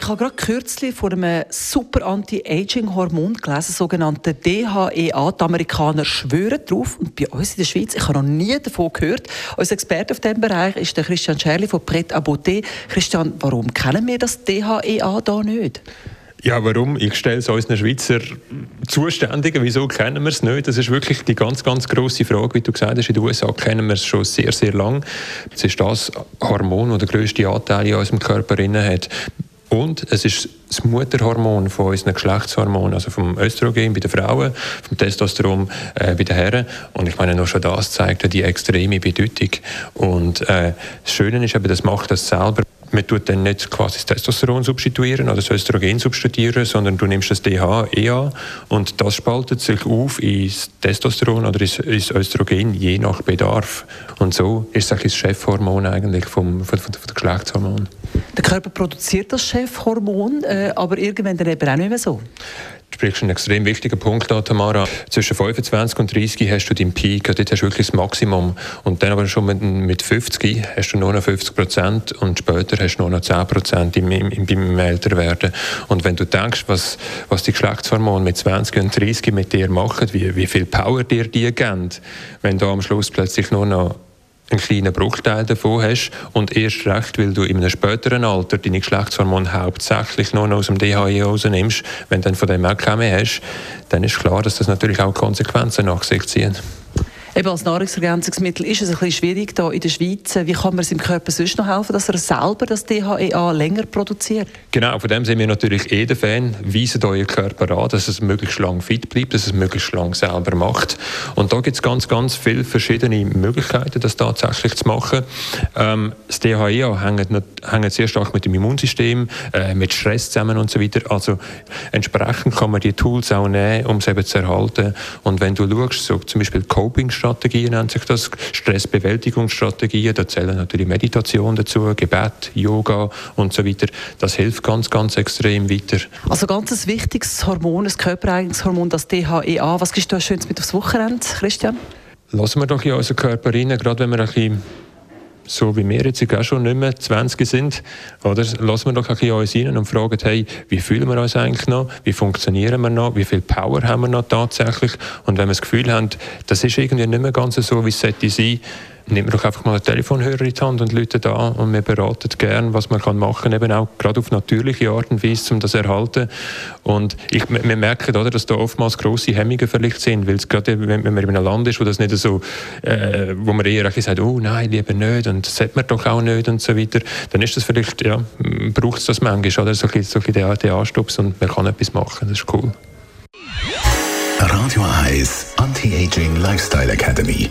ich habe gerade kürzlich von einem super Anti-Aging-Hormon gelesen, sogenannte DHEA. Die Amerikaner schwören drauf. Und bei uns in der Schweiz, ich habe noch nie davon gehört. Unser Experte auf diesem Bereich ist der Christian Scherli von Pret à Beauté. Christian, warum kennen wir das DHEA da nicht? Ja, warum? Ich stelle es unseren Schweizer Zuständigen. Wieso kennen wir es nicht? Das ist wirklich die ganz, ganz grosse Frage. Wie du gesagt hast, in den USA kennen wir es schon sehr, sehr lang. Es ist das Hormon, das den grössten Anteil in unserem Körper hat. Und es ist das Mutterhormon von unseren Geschlechtshormonen, also vom Östrogen bei den Frauen, vom Testosteron äh, bei den Herren. Und ich meine, nur schon das zeigt die extreme Bedeutung. Und äh, das Schöne ist eben, das macht das selber man tut dann nicht quasi das Testosteron substituieren oder das Östrogen substituieren, sondern du nimmst das DHEA und das spaltet sich auf ins Testosteron oder ins, Östrogen je nach Bedarf. Und so ist es das Chefhormon eigentlich vom, von, von der Geschlechtshormon. Der Körper produziert das Chefhormon, äh, aber irgendwann dann eben auch nicht mehr so. Sprichst einen extrem wichtigen Punkt an, Tamara. Zwischen 25 und 30 hast du deinen Peak, dort hast du wirklich das Maximum. Und dann aber schon mit, mit 50 hast du nur noch 50 Prozent und später hast du nur noch 10 Prozent im, im, beim Älterwerden. Und wenn du denkst, was, was die Geschlechtshormone mit 20 und 30 mit dir machen, wie, wie viel Power dir die geben, wenn du am Schluss plötzlich nur noch einen kleinen Bruchteil davon hast und erst recht, weil du in einem späteren Alter deine Geschlechtshormone hauptsächlich nur noch aus dem DHE rausnimmst, wenn du dann von dem auch keine mehr hast, dann ist klar, dass das natürlich auch Konsequenzen nach sich ziehen. Eben als Nahrungsergänzungsmittel ist es ein bisschen schwierig hier in der Schweiz. Wie kann man seinem Körper sonst noch helfen, dass er selber das DHEA länger produziert? Genau, von dem sind wir natürlich eh der Fan. Weisen euren Körper an, dass es möglichst lang fit bleibt, dass es möglichst lang selber macht. Und da gibt es ganz, ganz viele verschiedene Möglichkeiten, das tatsächlich zu machen. Ähm, das DHEA hängt, hängt sehr stark mit dem Immunsystem, äh, mit Stress zusammen und so weiter. Also entsprechend kann man die Tools auch nehmen, um es eben zu erhalten. Und wenn du schaust, so zum Beispiel Coping Strategien nennt sich das, Stressbewältigungsstrategien, da zählen natürlich Meditation dazu, Gebet, Yoga und so weiter. Das hilft ganz, ganz extrem weiter. Also ganz ein wichtiges Hormon, ein körpereigenes Hormon, das DHEA. Was gibst du Schönes mit aufs Wochenende, Christian? Lassen wir doch in unseren Körper rein, gerade wenn wir ein bisschen so wie wir jetzt auch schon nicht mehr 20 sind, oder, lassen wir doch ein bisschen uns rein und fragen, hey, wie fühlen wir uns eigentlich noch, wie funktionieren wir noch, wie viel Power haben wir noch tatsächlich? Und wenn wir das Gefühl haben, das ist irgendwie nicht mehr ganz so, wie es sollte sein, Nehmen wir doch einfach mal einen Telefonhörer in die Hand und läutet an und wir beraten gern, was man kann machen eben auch gerade auf natürliche Art und Weise, um das zu erhalten. Und ich, wir merken, oder, dass da oftmals grosse Hemmungen vielleicht sind, weil es gerade, wenn, man in einem Land ist, wo das nicht so, äh, wo man eher sagt, oh nein, lieber nicht und das sollte man doch auch nicht und so weiter, dann ist das vielleicht, ja, braucht es das manchmal, oder, so ein bisschen, so ein Anstups und man kann etwas machen, das ist cool. Radio Eyes Anti-Aging Lifestyle Academy